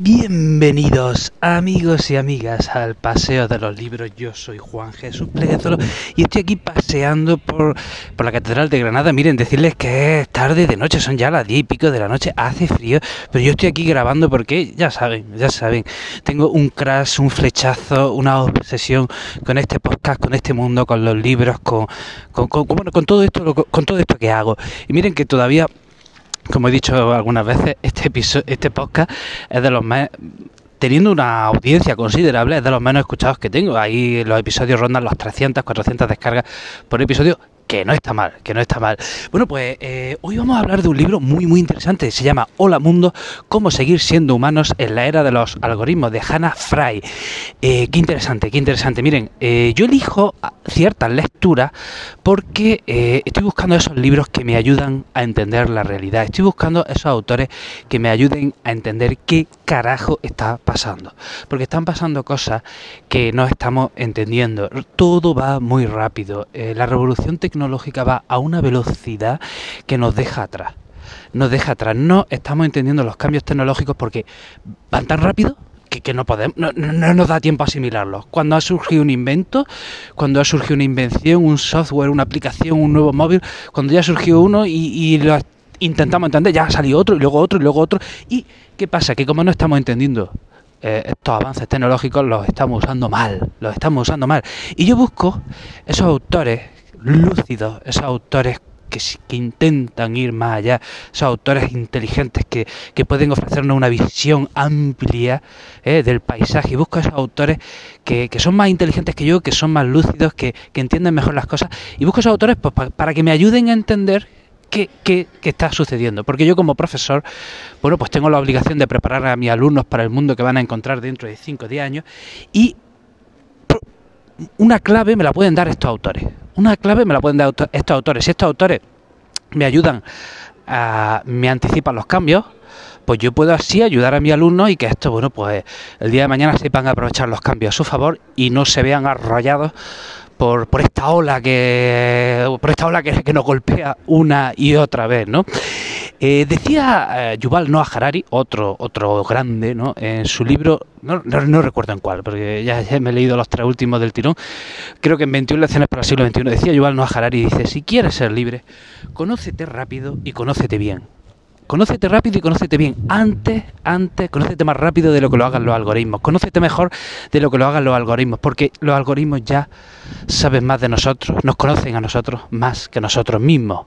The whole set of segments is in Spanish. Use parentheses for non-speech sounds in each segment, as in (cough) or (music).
Bienvenidos amigos y amigas al Paseo de los Libros. Yo soy Juan Jesús Pleguezolo y estoy aquí paseando por, por, la Catedral de Granada. Miren, decirles que es tarde de noche, son ya las diez y pico de la noche, hace frío, pero yo estoy aquí grabando porque ya saben, ya saben, tengo un crash, un flechazo, una obsesión con este podcast, con este mundo, con los libros, con, con, con, con todo esto, con todo esto que hago. Y miren que todavía como he dicho algunas veces, este episodio, este podcast es de los más teniendo una audiencia considerable, es de los menos escuchados que tengo. Ahí los episodios rondan los 300, 400 descargas por episodio que no está mal, que no está mal. Bueno, pues eh, hoy vamos a hablar de un libro muy, muy interesante. Se llama Hola Mundo, cómo seguir siendo humanos en la era de los algoritmos, de Hannah Fry. Eh, qué interesante, qué interesante. Miren, eh, yo elijo ciertas lecturas porque estoy buscando esos libros que me ayudan a entender la realidad. Estoy buscando esos autores que me ayuden a entender qué carajo está pasando. Porque están pasando cosas que no estamos entendiendo. Todo va muy rápido. la revolución tecnológica tecnológica va a una velocidad que nos deja atrás. Nos deja atrás. No estamos entendiendo los cambios tecnológicos porque van tan rápido que, no podemos, no, nos da tiempo a asimilarlos. Cuando ha surgido un invento, cuando ha surgido una invención, un software, una aplicación, un nuevo móvil, cuando ya ha surgido uno y, lo intentamos entender, ya ha salido otro y luego otro y luego otro. ¿Y qué pasa? Que como no estamos entendiendo eh, estos avances tecnológicos, los estamos usando mal, los estamos usando mal. Y yo busco esos autores lúcidos, esos autores que, intentan ir más allá, esos autores inteligentes que, que pueden ofrecernos una visión amplia eh, del paisaje. Y busco esos autores que, que, son más inteligentes que yo, que son más lúcidos, que, que entienden mejor las cosas. Y busco esos autores pues, para, que me ayuden a entender Qué, qué, qué, está sucediendo. Porque yo como profesor, bueno, pues tengo la obligación de preparar a mis alumnos para el mundo que van a encontrar dentro de 5 o 10 años. Y una clave me la pueden dar estos autores. Una clave me la pueden dar estos autores. Si estos autores me ayudan, a, me anticipan los cambios, pues yo puedo así ayudar a mi alumno y que esto, bueno, pues el día de mañana sepan aprovechar los cambios a su favor y no se vean arrollados por, por esta ola que por esta ola que, que nos golpea una y otra vez, ¿no? Eh, decía eh, Yuval Noah Harari, otro, otro grande, ¿no? en su libro, no, no, recuerdo en cuál, porque ya, me he leído los tres últimos del tirón, creo que en 21 lecciones para el siglo XXI, decía Yuval Noah Harari, dice, si quieres ser libre, conócete rápido y conócete bien. Conócete rápido y conócete bien. Antes, antes, conócete más rápido de lo que lo hagan los algoritmos. Conócete mejor de lo que lo hagan los algoritmos, porque los algoritmos ya saben más de nosotros, nos conocen a nosotros más que nosotros mismos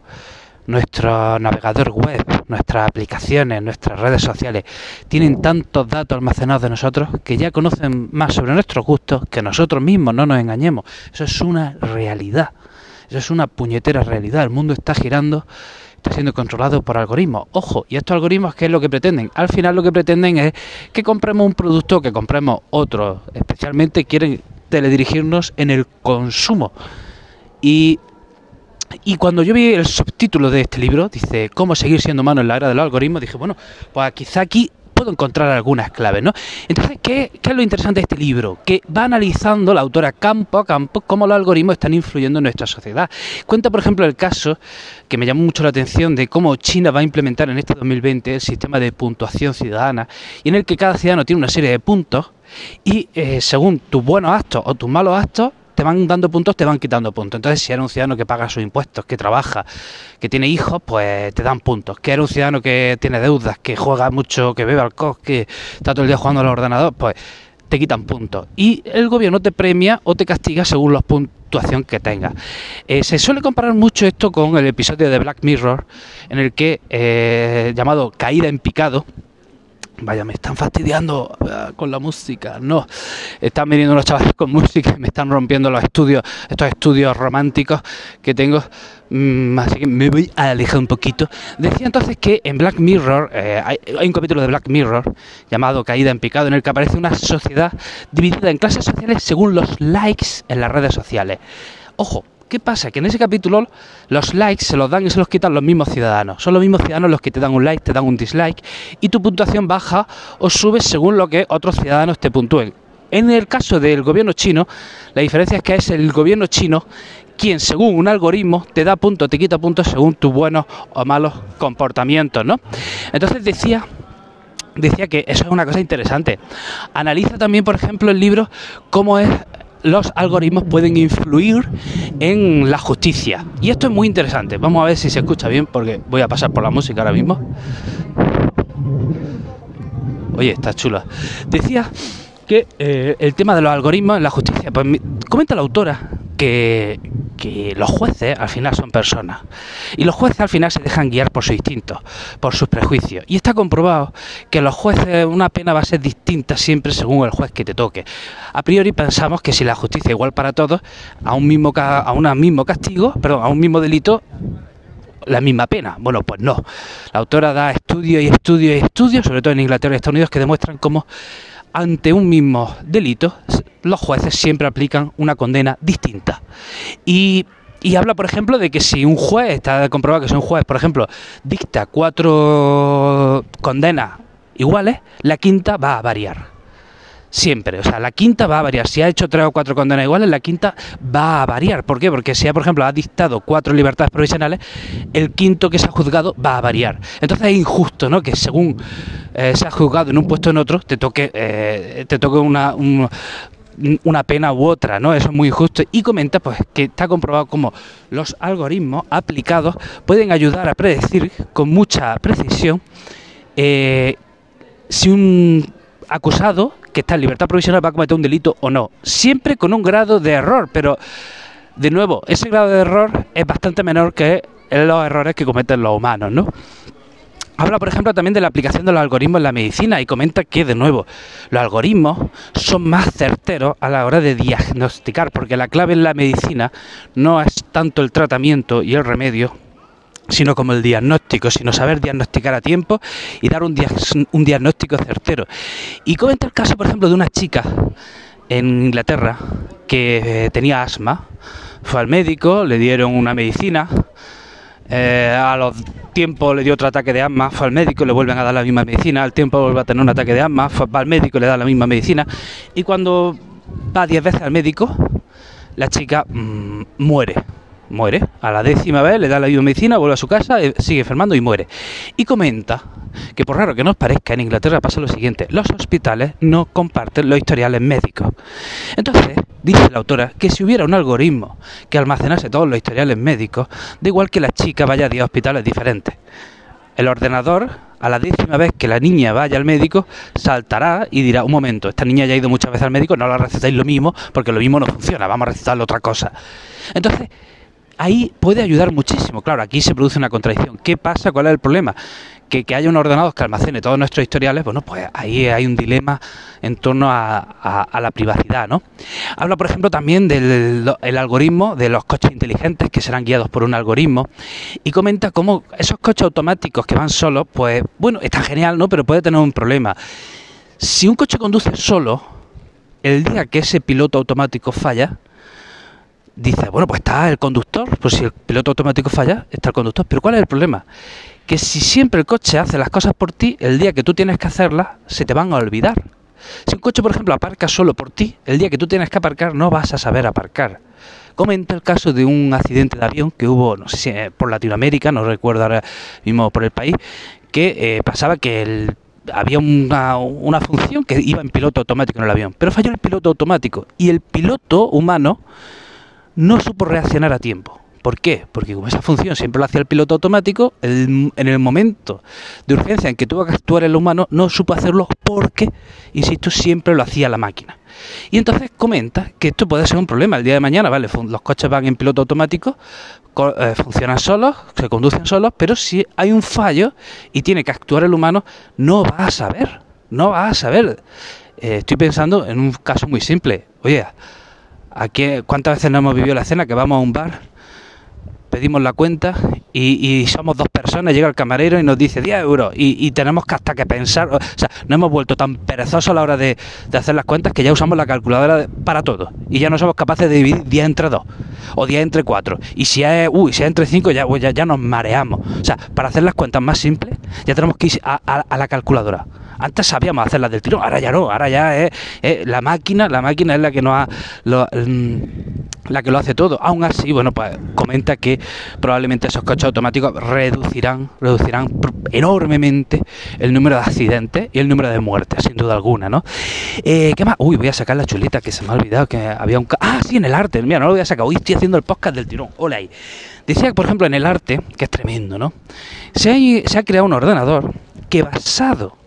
nuestro navegador web, nuestras aplicaciones, nuestras redes sociales, tienen tantos datos almacenados de nosotros que ya conocen más sobre nuestros gustos que nosotros mismos, no nos engañemos. Eso es una realidad, eso es una puñetera realidad. El mundo está girando, está siendo controlado por algoritmos. Ojo, y estos algoritmos, ¿qué es lo que pretenden? Al final lo que pretenden es que compremos un producto, que compremos otro. Especialmente quieren teledirigirnos en el consumo. Y y cuando yo vi el subtítulo de este libro, dice, ¿cómo seguir siendo humano en la era de los algoritmos? Dije, bueno, pues quizá aquí puedo encontrar algunas claves, ¿no? Entonces, ¿qué, ¿qué, es lo interesante de este libro? Que va analizando la autora campo a campo cómo los algoritmos están influyendo en nuestra sociedad. Cuenta, por ejemplo, el caso que me llamó mucho la atención de cómo China va a implementar en este 2020 el sistema de puntuación ciudadana y en el que cada ciudadano tiene una serie de puntos y eh, según tus buenos actos o tus malos actos, te van dando puntos, te van quitando puntos. Entonces, si eres un ciudadano que paga sus impuestos, que trabaja, que tiene hijos, pues te dan puntos. Que eres un ciudadano que tiene deudas, que juega mucho, que bebe alcohol, que está todo el día jugando al ordenador, pues te quitan puntos. Y el gobierno te premia o te castiga según la puntuación que tengas. Eh, se suele comparar mucho esto con el episodio de Black Mirror, en el que, eh, llamado Caída en Picado, Vaya, me están fastidiando ah, con la música. No, están viniendo unos chavales con música me están rompiendo los estudios, estos estudios románticos que tengo. Mm, así que me voy a alejar un poquito. Decía entonces que en Black Mirror, eh, hay, hay, un capítulo de Black Mirror llamado Caída en Picado, en el que aparece una sociedad dividida en clases sociales según los likes en las redes sociales. Ojo, ¿Qué pasa? Que en ese capítulo los likes se los dan y se los quitan los mismos ciudadanos. Son los mismos ciudadanos los que te dan un like, te dan un dislike y tu puntuación baja o sube según lo que otros ciudadanos te puntúen. En el caso del gobierno chino, la diferencia es que es el gobierno chino quien, según un algoritmo, te da puntos, te quita puntos según tus buenos o malos comportamientos, ¿no? Entonces decía decía que eso es una cosa interesante. Analiza también, por ejemplo, el libro cómo es los algoritmos pueden influir en la justicia. Y esto es muy interesante. Vamos a ver si se escucha bien porque voy a pasar por la música ahora mismo. Oye, está chula. Decía que eh, el tema de los algoritmos en la justicia, pues comenta la autora que, los jueces al final son personas y los jueces al final se dejan guiar por sus instintos, por sus prejuicios y está comprobado que los jueces una pena va a ser distinta siempre según el juez que te toque. A priori pensamos que si la justicia es igual para todos, a un mismo a un mismo castigo, perdón, a un mismo delito la misma pena. Bueno, pues no. La autora da estudios y estudios y estudios, sobre todo en Inglaterra y Estados Unidos, que demuestran cómo ante un mismo delito los jueces siempre aplican una condena distinta. Y, habla, por ejemplo, de que si un juez, está comprobado que si un juez, por ejemplo, dicta cuatro condenas iguales, la quinta va a variar. Siempre, o sea, la quinta va a variar. Si ha hecho tres o cuatro condenas iguales, la quinta va a variar. ¿Por qué? Porque si, por ejemplo, ha dictado cuatro libertades provisionales, el quinto que se ha juzgado va a variar. Entonces es injusto, ¿no? Que según eh, se ha juzgado en un puesto o en otro, te toque, eh, te toque una, una pena u otra, ¿no? Eso es muy injusto. Y comenta pues que está comprobado como los algoritmos aplicados pueden ayudar a predecir con mucha precisión eh, si un acusado que está en libertad provisional va a cometer un delito o no. Siempre con un grado de error, pero de nuevo, ese grado de error es bastante menor que los errores que cometen los humanos, ¿no? Habla, por ejemplo, también de la aplicación de los algoritmos en la medicina y comenta que, de nuevo, los algoritmos son más certeros a la hora de diagnosticar, porque la clave en la medicina no es tanto el tratamiento y el remedio, sino como el diagnóstico, sino saber diagnosticar a tiempo y dar un, diagnóstico certero. Y comenta el caso, por ejemplo, de una chica en Inglaterra que eh, tenía asma, fue al médico, le dieron una medicina, eh, a los tiempos le dio otro ataque de asma, fue al médico, le vuelven a dar la misma medicina, al tiempo vuelve a tener un ataque de asma, fue, al médico, le da la misma medicina, y cuando va 10 veces al médico, la chica mm, muere muere. A la décima vez le da la biomedicina, vuelve a su casa, eh, sigue enfermando y muere. Y comenta que por raro que nos parezca, en Inglaterra pasa lo siguiente, los hospitales no comparten los historiales médicos. Entonces, dice la autora que si hubiera un algoritmo que almacenase todos los historiales médicos, da igual que la chica vaya a 10 hospitales diferentes. El ordenador, a la décima vez que la niña vaya al médico, saltará y dirá, un momento, esta niña ya ha ido muchas veces al médico, no la recetáis lo mismo, porque lo mismo no funciona, vamos a recetarle otra cosa. Entonces, ahí puede ayudar muchísimo. Claro, aquí se produce una contradicción. ¿Qué pasa? ¿Cuál es el problema? Que, haya un ordenador que almacene todos nuestros historiales, bueno, pues ahí hay un dilema en torno a, la privacidad, ¿no? Habla, por ejemplo, también del algoritmo de los coches inteligentes que serán guiados por un algoritmo y comenta cómo esos coches automáticos que van solos, pues, bueno, está genial, ¿no? Pero puede tener un problema. Si un coche conduce solo, el día que ese piloto automático falla, dice, bueno, pues está el conductor, pues si el piloto automático falla, está el conductor. Pero ¿cuál es el problema? Que si siempre el coche hace las cosas por ti, el día que tú tienes que hacerlas, se te van a olvidar. Si un coche, por ejemplo, aparca solo por ti, el día que tú tienes que aparcar, no vas a saber aparcar. Comenta el caso de un accidente de avión que hubo, no sé si eh, por Latinoamérica, no recuerdo ahora mismo por el país, que eh, pasaba que había una, una, función que iba en piloto automático en el avión, pero falló el piloto automático y el piloto humano no supo reaccionar a tiempo. ¿Por qué? Porque como esa función siempre lo hacía el piloto automático, en el momento de urgencia en que tuvo que actuar el humano, no supo hacerlo porque, insisto, siempre lo hacía la máquina. Y entonces comenta que esto puede ser un problema el día de mañana, ¿vale? Los coches van en piloto automático, eh, funcionan solos, se conducen solos, pero si hay un fallo y tiene que actuar el humano, no va a saber, no va a saber. Eh, estoy pensando en un caso muy simple. Oye, Aquí, ¿Cuántas veces no hemos vivido la escena que vamos a un bar, pedimos la cuenta y, somos dos personas, llega el camarero y nos dice 10 euros y, tenemos que hasta que pensar, o sea, no hemos vuelto tan perezosos a la hora de, hacer las cuentas que ya usamos la calculadora para todo y ya no somos capaces de dividir 10 entre 2 o 10 entre 4 y si es, uy, si es entre 5 ya, ya, ya nos mareamos. O sea, para hacer las cuentas más simples ya tenemos que ir a la calculadora. Antes sabíamos hacerlas del tirón, ahora ya no, ahora ya es, la máquina, la máquina es la que nos ha, mm, la que lo hace todo. Aún así, bueno, pues comenta que probablemente esos coches automáticos reducirán, reducirán enormemente el número de accidentes y el número de muertes, sin duda alguna, ¿no? Eh, ¿Qué más? Uy, voy a sacar la chulita que se me ha olvidado que había un... Ah, sí, en el arte, mira, no lo voy a sacar, hoy estoy haciendo el podcast del tirón, hola ahí. Decía, por ejemplo, en el arte, que es tremendo, ¿no? Se se ha creado un ordenador que basado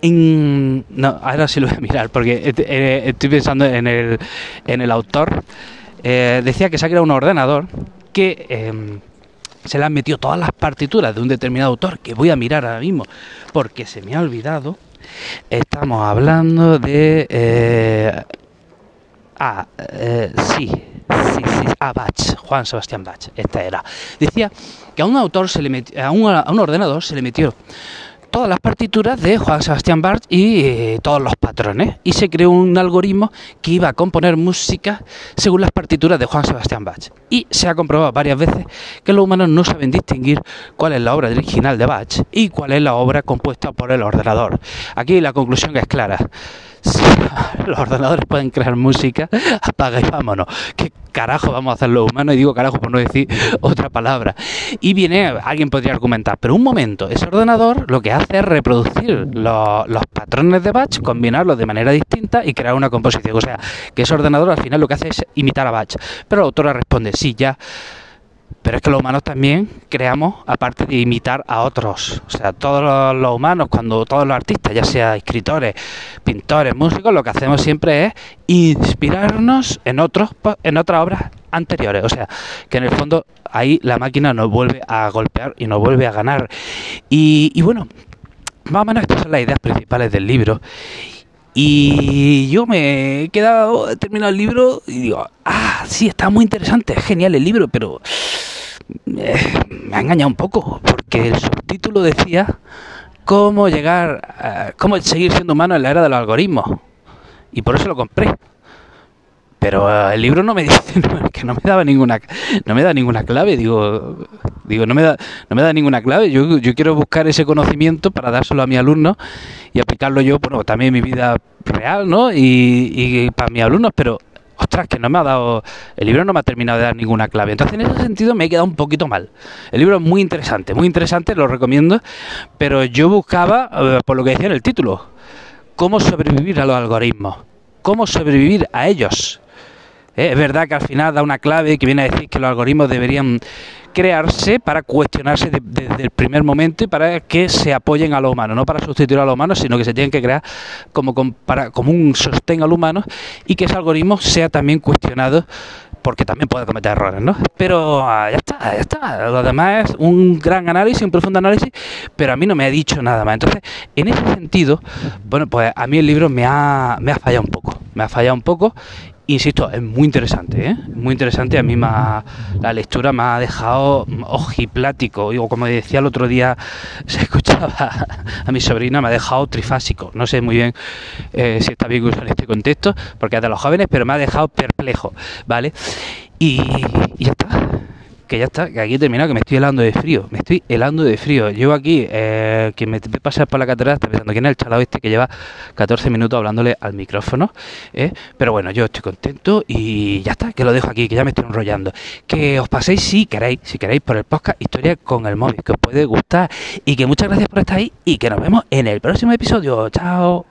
No, ahora sí lo voy a mirar, porque eh, estoy pensando en el, en el autor eh, decía que se ha creado un ordenador que em, se le han metido todas las partituras de un determinado autor, que voy a mirar ahora mismo, porque se me ha olvidado. Estamos hablando de... Eh, ah, sí, sí, sí, ah, Juan Sebastián Bach, esta era. Decía que a un autor se le metió, a un ordenador se le metió todas las partituras de Juan Sebastián Bach y eh, todos los patrones. Y se creó un algoritmo que iba a componer música según las partituras de Juan Sebastián Bach. Y se ha comprobado varias veces que los humanos no saben distinguir cuál es la obra original de Bach y cuál es la obra compuesta por el ordenador. Aquí la conclusión es clara. (laughs) Los ordenadores pueden crear música, (laughs) apaga y vámonos. ¿Qué carajo vamos a hacer los humanos? Y digo carajo por no decir (laughs) otra palabra. Y viene, alguien podría argumentar, pero un momento, ese ordenador lo que hace es reproducir los, los patrones de Bach, combinarlos de manera distinta y crear una composición. O sea, que ese ordenador al final lo que hace es imitar a Bach. Pero la autora responde, sí, ya pero es que los humanos también creamos, aparte de imitar a otros. O sea, todos los, humanos, cuando todos los artistas, ya sea escritores, pintores, músicos, lo que hacemos siempre es inspirarnos en otros, en otras obras anteriores. O sea, que en el fondo ahí la máquina nos vuelve a golpear y nos vuelve a ganar. Y, y bueno, más o menos estas son las ideas principales del libro. Y yo me he quedado, he terminado el libro y digo, ah, sí, está muy interesante, es genial el libro, pero eh, me ha engañado un poco, porque el subtítulo decía cómo llegar, cómo seguir siendo humano en la era de los algoritmos. Y por eso lo compré pero eh, el libro no me (laughs) dice que no me daba ninguna no me da ninguna clave digo digo no me da no me da ninguna clave yo, yo quiero buscar ese conocimiento para dárselo a mi alumno y aplicarlo yo bueno también en mi vida real no y, y para mis alumnos pero ostras, que no me ha dado, el libro no me ha terminado de dar ninguna clave. Entonces, en ese sentido, me he quedado un poquito mal. El libro es muy interesante, muy interesante, lo recomiendo, pero yo buscaba, eh, por lo que decía en el título, cómo sobrevivir a los algoritmos, cómo sobrevivir a ellos. Es verdad que al final da una clave que viene a decir que los algoritmos deberían crearse para cuestionarse desde el primer momento y para que se apoyen a lo humano, no para sustituir a lo humano, sino que se tienen que crear como, para, como un sostén al humano y que ese algoritmo sea también cuestionado porque también puede cometer errores, ¿no? Pero ah, ya está, ya está. Lo demás es un gran análisis, un profundo análisis, pero a mí no me ha dicho nada más. Entonces, en ese sentido, bueno, pues a mí el libro me ha, me ha fallado un poco. Me ha fallado un poco insisto, es muy interesante, ¿eh? muy interesante. A mí la lectura me ha dejado ojiplático. O como decía el otro día, (laughs) se escuchaba a mi sobrina, me ha dejado trifásico. No sé muy bien eh, si está bien usar este contexto, porque es de los jóvenes, pero me ha dejado perplejo, ¿vale? y ya está que ya está, que aquí he terminado, que me estoy helando de frío, me estoy helando de frío. Llevo aquí, eh, que me voy pasar por la catedral, está pensando quién es el chalado este que lleva 14 minutos hablándole al micrófono, ¿eh? pero bueno, yo estoy contento y ya está, que lo dejo aquí, que ya me estoy enrollando. Que os paséis si queréis, si queréis, por el podcast Historia con el móvil, que os puede gustar y que muchas gracias por estar ahí y que nos vemos en el próximo episodio. Chao.